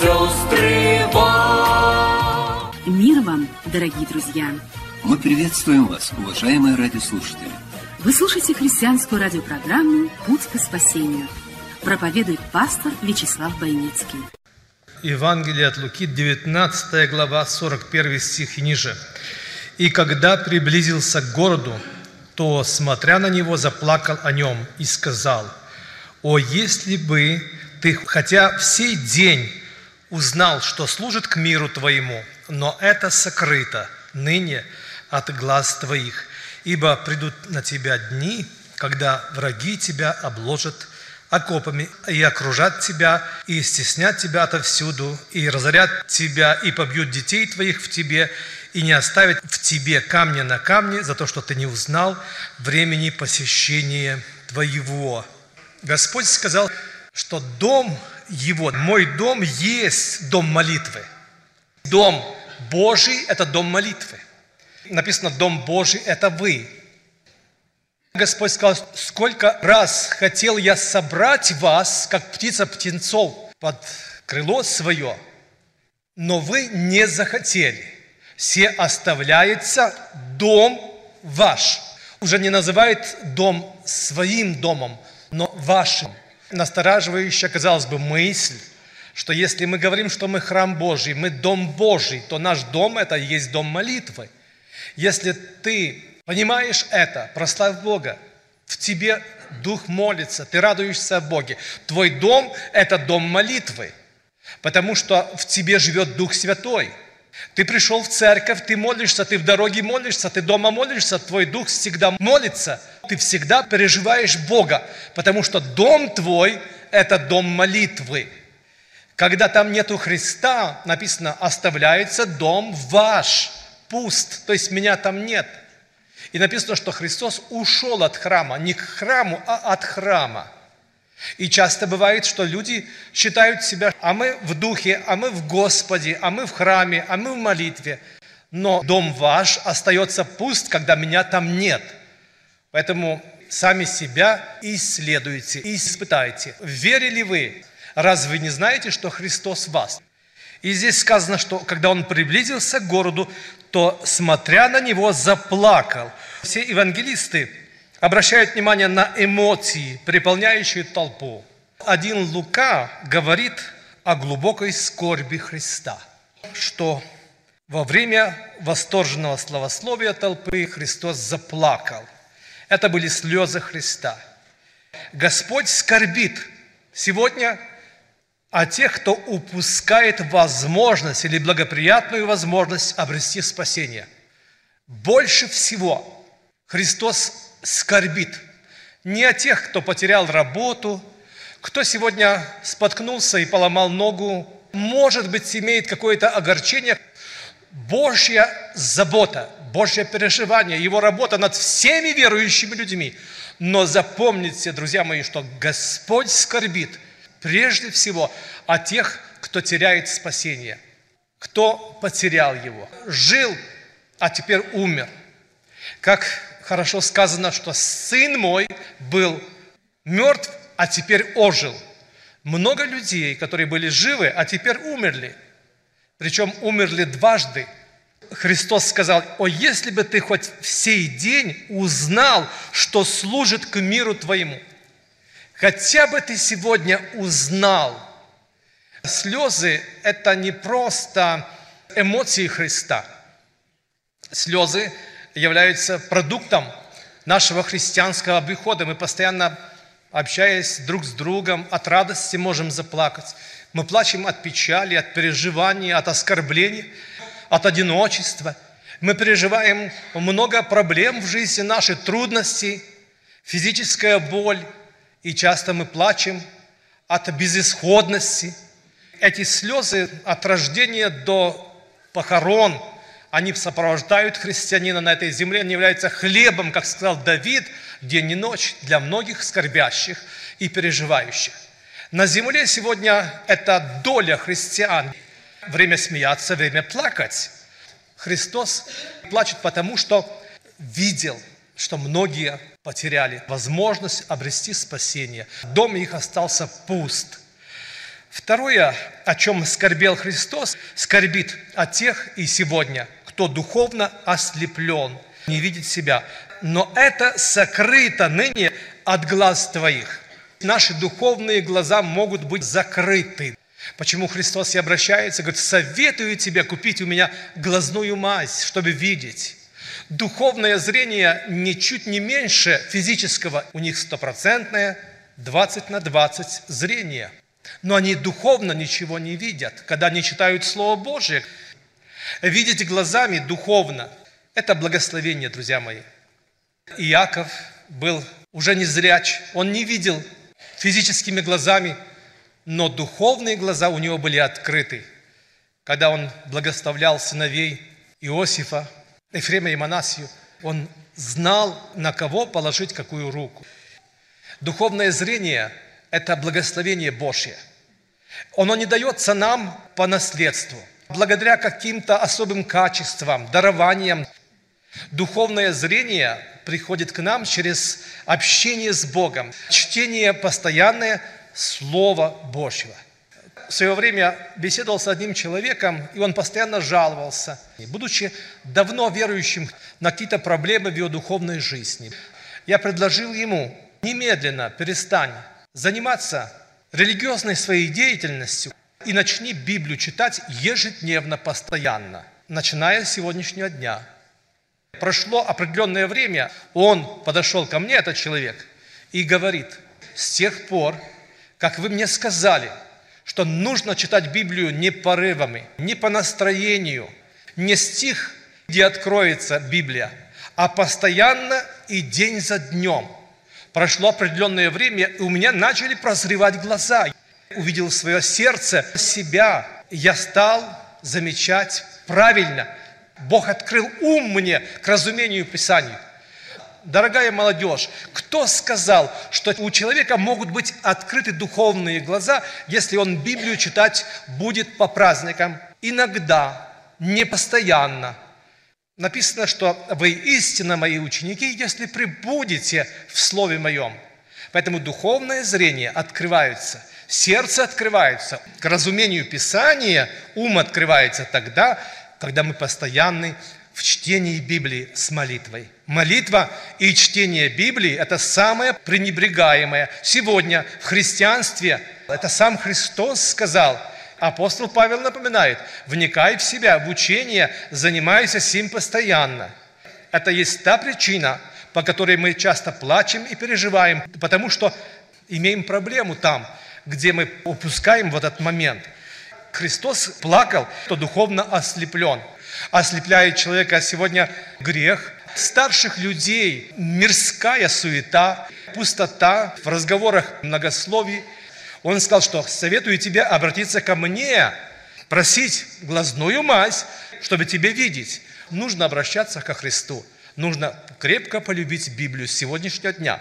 сестры, вам. Мир вам, дорогие друзья! Мы приветствуем вас, уважаемые радиослушатели. Вы слушаете христианскую радиопрограмму «Путь к спасению». Проповедует пастор Вячеслав Бойницкий. Евангелие от Луки, 19 глава, 41 стих и ниже. «И когда приблизился к городу, то, смотря на него, заплакал о нем и сказал, «О, если бы ты хотя в сей день узнал, что служит к миру твоему, но это сокрыто ныне от глаз твоих, ибо придут на тебя дни, когда враги тебя обложат окопами и окружат тебя, и стеснят тебя отовсюду, и разорят тебя, и побьют детей твоих в тебе, и не оставят в тебе камня на камне за то, что ты не узнал времени посещения твоего. Господь сказал, что дом его, мой дом есть дом молитвы. Дом Божий – это дом молитвы. Написано, дом Божий – это вы. Господь сказал, сколько раз хотел я собрать вас, как птица птенцов, под крыло свое, но вы не захотели. Все оставляется дом ваш. Уже не называет дом своим домом, но вашим. Настораживающая, казалось бы, мысль, что если мы говорим, что мы храм Божий, мы дом Божий, то наш дом – это и есть дом молитвы. Если ты понимаешь это, прославь Бога, в тебе Дух молится, ты радуешься о Боге. Твой дом – это дом молитвы, потому что в тебе живет Дух Святой. Ты пришел в церковь, ты молишься, ты в дороге молишься, ты дома молишься, твой дух всегда молится, ты всегда переживаешь Бога, потому что дом твой – это дом молитвы. Когда там нету Христа, написано, оставляется дом ваш, пуст, то есть меня там нет. И написано, что Христос ушел от храма, не к храму, а от храма. И часто бывает, что люди считают себя, а мы в духе, а мы в Господе, а мы в храме, а мы в молитве. Но дом ваш остается пуст, когда меня там нет. Поэтому сами себя исследуйте, испытайте. Верили вы? Разве не знаете, что Христос в вас? И здесь сказано, что когда он приблизился к городу, то, смотря на него, заплакал. Все евангелисты обращают внимание на эмоции, переполняющие толпу. Один Лука говорит о глубокой скорби Христа, что во время восторженного словословия толпы Христос заплакал. Это были слезы Христа. Господь скорбит сегодня о тех, кто упускает возможность или благоприятную возможность обрести спасение. Больше всего Христос скорбит не о тех, кто потерял работу, кто сегодня споткнулся и поломал ногу, может быть, имеет какое-то огорчение. Божья забота, Божье переживание, Его работа над всеми верующими людьми. Но запомните, друзья мои, что Господь скорбит прежде всего о тех, кто теряет спасение, кто потерял его, жил, а теперь умер. Как хорошо сказано, что сын мой был мертв, а теперь ожил. Много людей, которые были живы, а теперь умерли. Причем умерли дважды. Христос сказал, о, если бы ты хоть в сей день узнал, что служит к миру твоему. Хотя бы ты сегодня узнал. Слезы – это не просто эмоции Христа. Слезы являются продуктом нашего христианского обихода. Мы постоянно, общаясь друг с другом, от радости можем заплакать. Мы плачем от печали, от переживаний, от оскорблений, от одиночества. Мы переживаем много проблем в жизни нашей, трудностей, физическая боль. И часто мы плачем от безысходности. Эти слезы от рождения до похорон – Они сопровождают христианина на этой земле, они являются хлебом, как сказал Давид, день и ночь для многих скорбящих и переживающих. На земле сегодня это доля христиан. Время смеяться, время плакать. Христос плачет потому, что видел, что многие потеряли возможность обрести спасение. Дом их остался пуст. Второе, о чем скорбел Христос, скорбит о тех и сегодня, кто духовно ослеплен, не видит себя. Но это сокрыто ныне от глаз твоих. Наши духовные глаза могут быть закрыты. Почему Христос и обращается, говорит, советую тебе купить у меня глазную мазь, чтобы видеть. Духовное зрение ничуть не меньше физического. У них стопроцентное 20 на 20 зрение – но они духовно ничего не видят, когда они читают Слово Божие. Видеть глазами духовно – это благословение, друзья мои. Иаков был уже не зряч, он не видел физическими глазами, но духовные глаза у него были открыты. Когда он благословлял сыновей Иосифа, Ефрема и Манасию, он знал, на кого положить какую руку. Духовное зрение – это благословение Божье. Оно не дается нам по наследству, благодаря каким-то особым качествам, дарованиям. Духовное зрение приходит к нам через общение с Богом, чтение постоянное Слова Божьего. В свое время беседовал с одним человеком, и он постоянно жаловался, будучи давно верующим на какие-то проблемы в его духовной жизни. Я предложил ему немедленно перестань заниматься религиозной своей деятельностью и начни Библию читать ежедневно, постоянно, начиная с сегодняшнего дня. Прошло определенное время, он подошел ко мне, этот человек, и говорит, с тех пор, как вы мне сказали, что нужно читать Библию не порывами, не по настроению, не стих, где откроется Библия, а постоянно и день за днем – Прошло определенное время, и у меня начали прозревать глаза. Увидел свое сердце, себя. Я стал замечать правильно. Бог открыл ум мне к разумению Писания. Дорогая молодежь, кто сказал, что у человека могут быть открыты духовные глаза, если он Библию читать будет по праздникам? Иногда, не постоянно – написано, что вы истинно мои ученики, если прибудете в Слове Моем. Поэтому духовное зрение открывается, сердце открывается, к разумению Писания ум открывается тогда, когда мы постоянны в чтении Библии с молитвой. Молитва и чтение Библии – это самое пренебрегаемое. Сегодня в христианстве, это сам Христос сказал – Апостол Павел напоминает, вникай в себя, в учение, занимайся сим постоянно. Это есть та причина, по которой мы часто плачем и переживаем, потому что имеем проблему там, где мы упускаем в этот момент. Христос плакал, что духовно ослеплен. Ослепляет человека сегодня грех, старших людей, мирская суета, пустота в разговорах многословий – он сказал, что советую тебе обратиться ко мне, просить глазную мазь, чтобы тебе видеть. Нужно обращаться ко Христу. Нужно крепко полюбить Библию с сегодняшнего дня.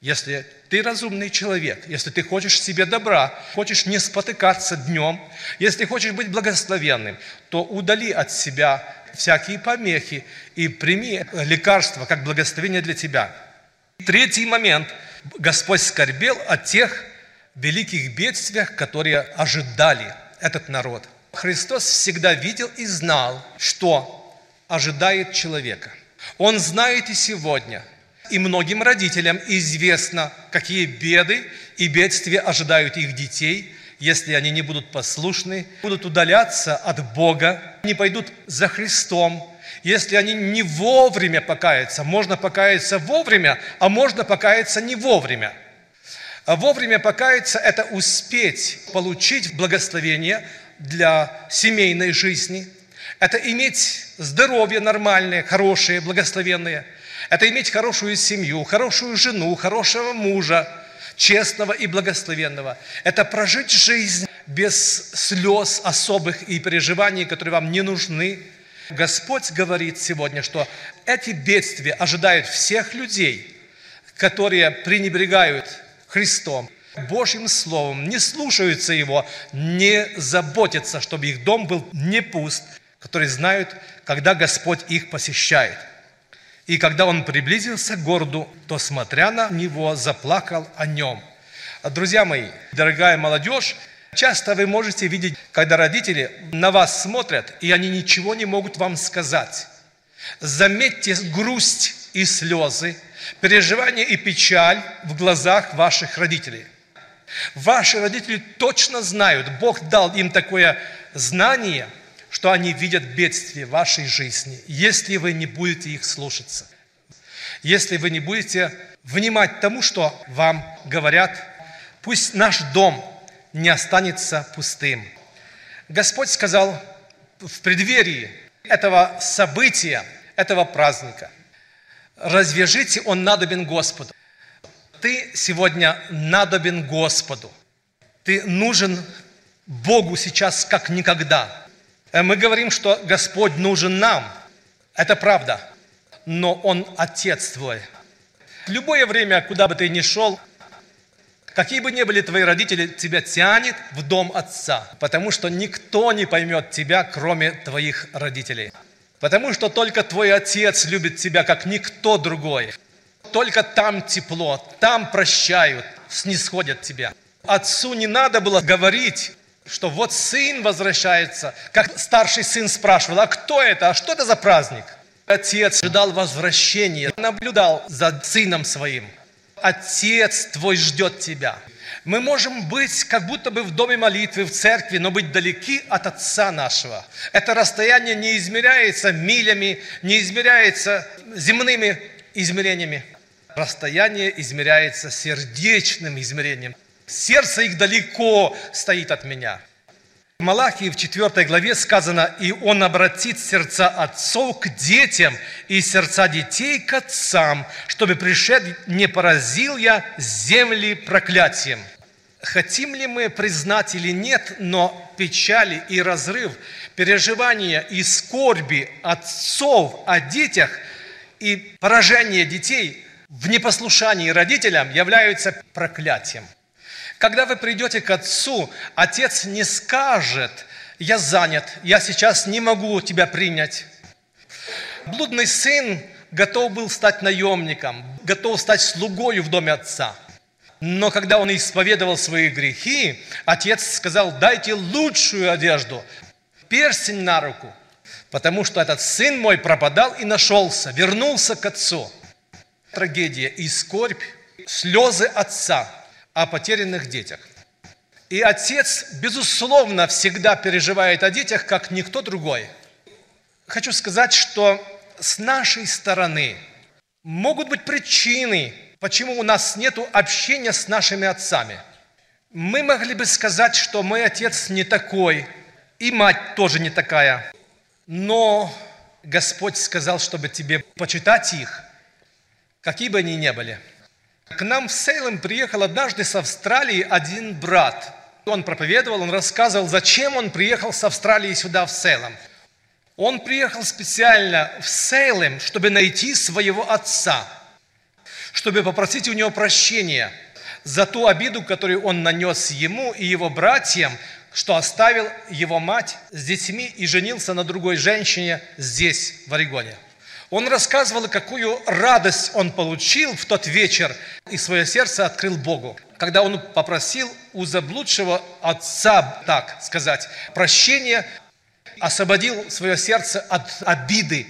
Если ты разумный человек, если ты хочешь себе добра, хочешь не спотыкаться днем, если хочешь быть благословенным, то удали от себя всякие помехи и прими лекарство как благословение для тебя. Третий момент. Господь скорбел от тех, великих бедствиях, которые ожидали этот народ. Христос всегда видел и знал, что ожидает человека. Он знает и сегодня. И многим родителям известно, какие беды и бедствия ожидают их детей, если они не будут послушны, будут удаляться от Бога, не пойдут за Христом, если они не вовремя покаются. Можно покаяться вовремя, а можно покаяться не вовремя – а вовремя покаяться – это успеть получить благословение для семейной жизни. Это иметь здоровье нормальное, хорошее, благословенное. Это иметь хорошую семью, хорошую жену, хорошего мужа, честного и благословенного. Это прожить жизнь без слез особых и переживаний, которые вам не нужны. Господь говорит сегодня, что эти бедствия ожидают всех людей, которые пренебрегают Христом, Божьим Словом, не слушаются Его, не заботятся, чтобы их дом был не пуст, которые знают, когда Господь их посещает. И когда он приблизился к городу, то, смотря на него, заплакал о нем. Друзья мои, дорогая молодежь, часто вы можете видеть, когда родители на вас смотрят, и они ничего не могут вам сказать. Заметьте грусть и слезы, переживание и печаль в глазах ваших родителей. Ваши родители точно знают, Бог дал им такое знание, что они видят бедствие вашей жизни, если вы не будете их слушаться. Если вы не будете внимать тому, что вам говорят, пусть наш дом не останется пустым. Господь сказал в преддверии этого события, этого праздника, развяжите, он надобен Господу ты сегодня надобен Господу. Ты нужен Богу сейчас как никогда. Э, мы говорим, что Господь нужен нам. Это правда. Но Он Отец твой. В любое время, куда бы ты ни шел, какие бы ни были твои родители, тебя тянет в дом Отца. Потому что никто не поймет тебя, кроме твоих родителей. Потому что только твой Отец любит тебя, как никто другой только там тепло, там прощают, снисходят тебя. Отцу не надо было говорить, что вот сын возвращается, как старший сын спрашивал, а кто это, а что это за праздник? Отец ждал возвращения, наблюдал за сыном своим. Отец твой ждет тебя. Мы можем быть как будто бы в доме молитвы, в церкви, но быть далеки от Отца нашего. Это расстояние не измеряется милями, не измеряется земными измерениями. Расстояние измеряется сердечным измерением. Сердце их далеко стоит от меня. В Малахии в 4 главе сказано, «И он обратит сердца отцов к детям, и сердца детей к отцам, чтобы пришед не поразил я земли проклятием». Хотим ли мы признать или нет, но печали и разрыв, переживания и скорби отцов о детях и поражение детей в непослушании родителям являются проклятием. Когда вы придете к отцу, отец не скажет, я занят, я сейчас не могу тебя принять. Блудный сын готов был стать наемником, готов стать слугою в доме отца. Но когда он исповедовал свои грехи, отец сказал, дайте лучшую одежду, перстень на руку, потому что этот сын мой пропадал и нашелся, вернулся к отцу – трагедия и скорбь, слезы отца о потерянных детях. И отец, безусловно, всегда переживает о детях, как никто другой. Хочу сказать, что с нашей стороны могут быть причины, почему у нас нет общения с нашими отцами. Мы могли бы сказать, что мой отец не такой, и мать тоже не такая. Но Господь сказал, чтобы тебе почитать их – какие бы они ни были. К нам в Сейлем приехал однажды с Австралии один брат. Он проповедовал, он рассказывал, зачем он приехал с Австралии сюда, в Сейлем. Он приехал специально в Сейлем, чтобы найти своего отца, чтобы попросить у него прощения за ту обиду, которую он нанес ему и его братьям, что оставил его мать с детьми и женился на другой женщине здесь, в Орегоне. Он рассказывал, какую радость он получил в тот вечер и свое сердце открыл Богу. Когда он попросил у заблудшего отца, так сказать, прощения, освободил свое сердце от обиды,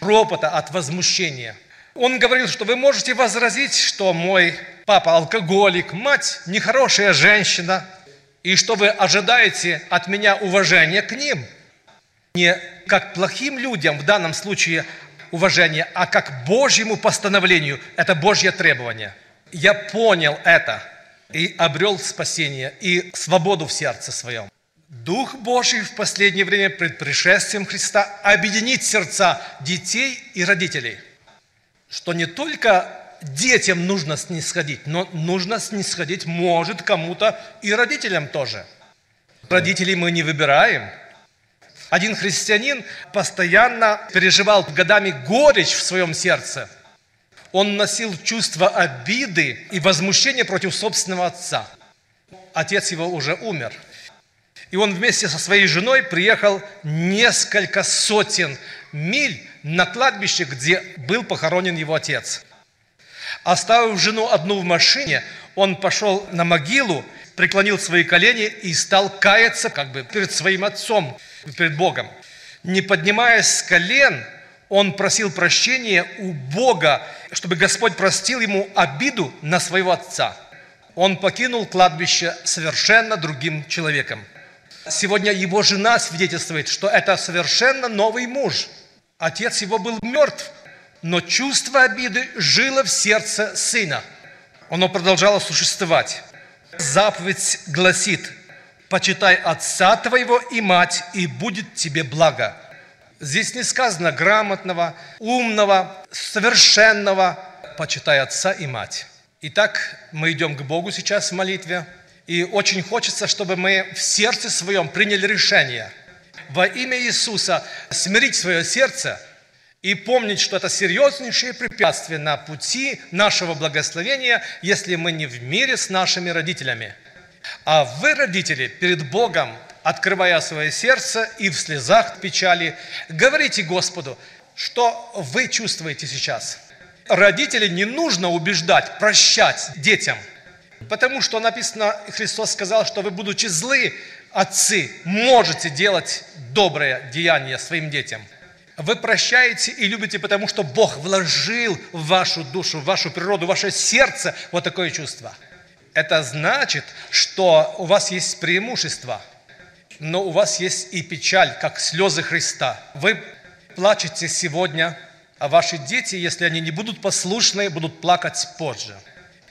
ропота, от возмущения. Он говорил, что вы можете возразить, что мой папа алкоголик, мать нехорошая женщина, и что вы ожидаете от меня уважения к ним. Не как плохим людям в данном случае, уважение, а как Божьему постановлению. Это Божье требование. Я понял это и обрел спасение и свободу в сердце своем. Дух Божий в последнее время пред пришествием Христа объединит сердца детей и родителей. Что не только детям нужно снисходить, но нужно снисходить может кому-то и родителям тоже. Родителей мы не выбираем. Один христианин постоянно переживал годами горечь в своем сердце. Он носил чувство обиды и возмущения против собственного отца. Отец его уже умер. И он вместе со своей женой приехал несколько сотен миль на кладбище, где был похоронен его отец. Оставив жену одну в машине, он пошел на могилу, преклонил свои колени и стал каяться как бы перед своим отцом, перед Богом. Не поднимаясь с колен, он просил прощения у Бога, чтобы Господь простил ему обиду на своего отца. Он покинул кладбище совершенно другим человеком. Сегодня его жена свидетельствует, что это совершенно новый муж. Отец его был мертв, но чувство обиды жило в сердце сына. Оно продолжало существовать. Заповедь гласит, почитай отца твоего и мать, и будет тебе благо. Здесь не сказано грамотного, умного, совершенного. Почитай отца и мать. Итак, мы идем к Богу сейчас в молитве. И очень хочется, чтобы мы в сердце своем приняли решение во имя Иисуса смирить свое сердце и помнить, что это серьезнейшее препятствие на пути нашего благословения, если мы не в мире с нашими родителями. А вы, родители, перед Богом, открывая свое сердце и в слезах печали, говорите Господу, что вы чувствуете сейчас. Родители не нужно убеждать, прощать детям, потому что написано, Христос сказал, что вы, будучи злы, отцы, можете делать доброе деяние своим детям – вы прощаете и любите, потому что Бог вложил в вашу душу, в вашу природу, в ваше сердце вот такое чувство. Это значит, что у вас есть преимущество, но у вас есть и печаль, как слезы Христа. Вы плачете сегодня, а ваши дети, если они не будут послушны, будут плакать позже.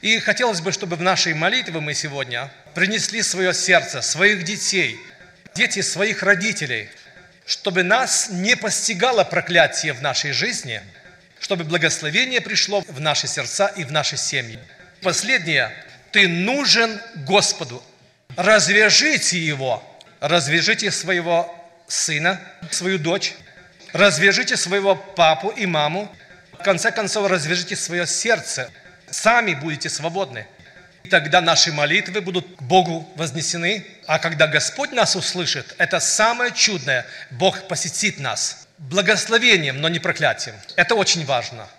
И хотелось бы, чтобы в нашей молитве мы сегодня принесли свое сердце, своих детей, дети своих родителей, чтобы нас не постигало проклятие в нашей жизни, чтобы благословение пришло в наши сердца и в наши семьи. Последнее. Ты нужен Господу. Развяжите его. Развяжите своего сына, свою дочь. Развяжите своего папу и маму. В конце концов, развяжите свое сердце. Сами будете свободны. Тогда наши молитвы будут к Богу вознесены. А когда Господь нас услышит, это самое чудное. Бог посетит нас благословением, но не проклятием. Это очень важно.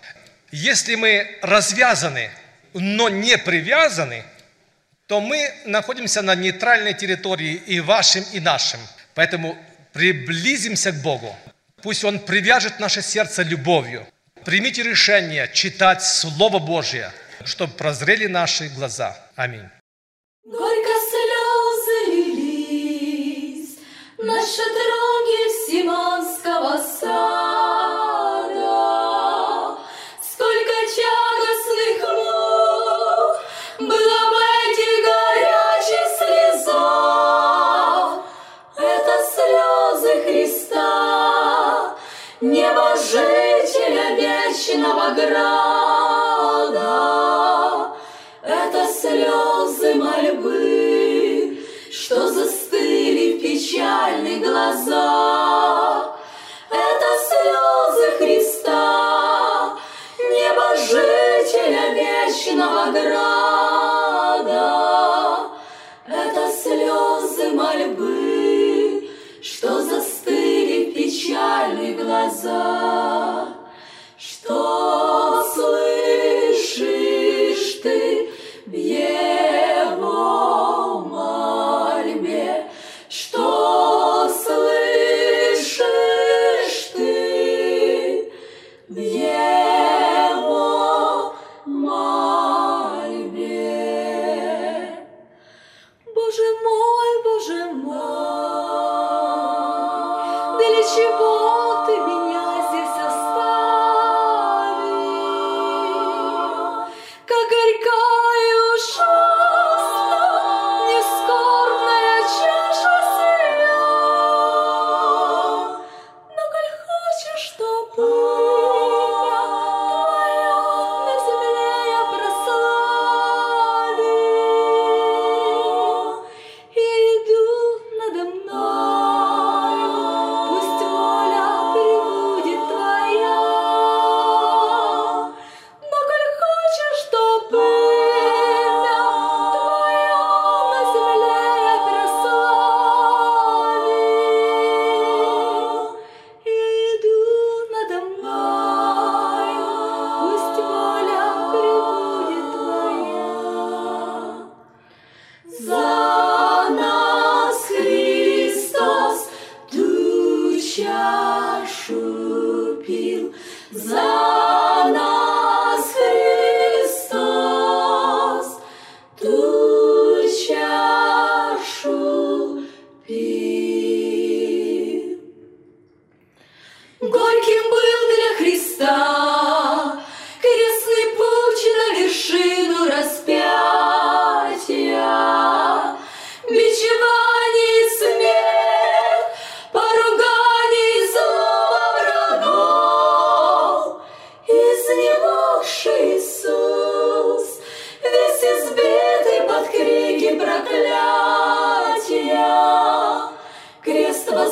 Если мы развязаны, но не привязаны, то мы находимся на нейтральной территории и вашим, и нашим. Поэтому приблизимся к Богу. Пусть Он привяжет наше сердце любовью. Примите решение читать Слово Божье – чтобы прозрели наши глаза. Аминь. Лились на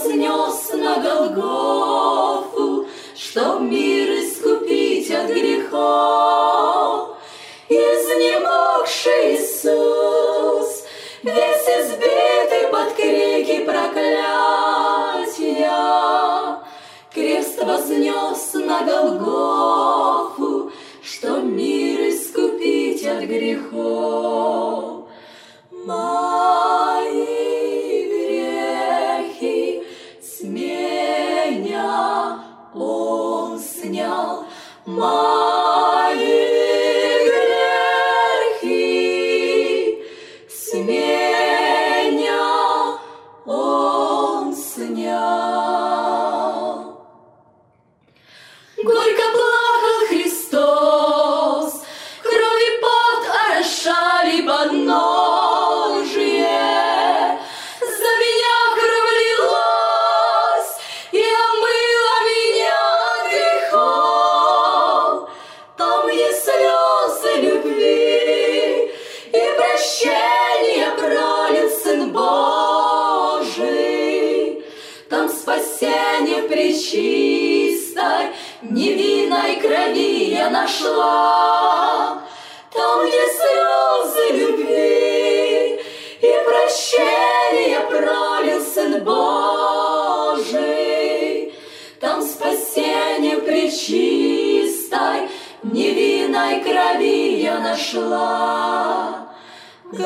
вознес на Голгофу, Чтоб мир искупить от грехов. Изнемогший Иисус, весь избитый под крики проклятия, Крест вознес на Голгофу, Чтоб мир искупить от грехов. Нашла. В